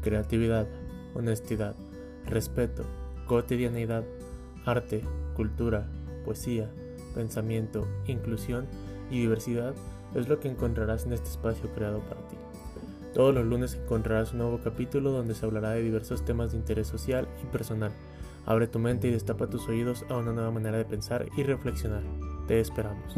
creatividad, honestidad, respeto, cotidianidad, arte, cultura, poesía, pensamiento, inclusión y diversidad es lo que encontrarás en este espacio creado para ti. Todos los lunes encontrarás un nuevo capítulo donde se hablará de diversos temas de interés social y personal. Abre tu mente y destapa tus oídos a una nueva manera de pensar y reflexionar. Te esperamos.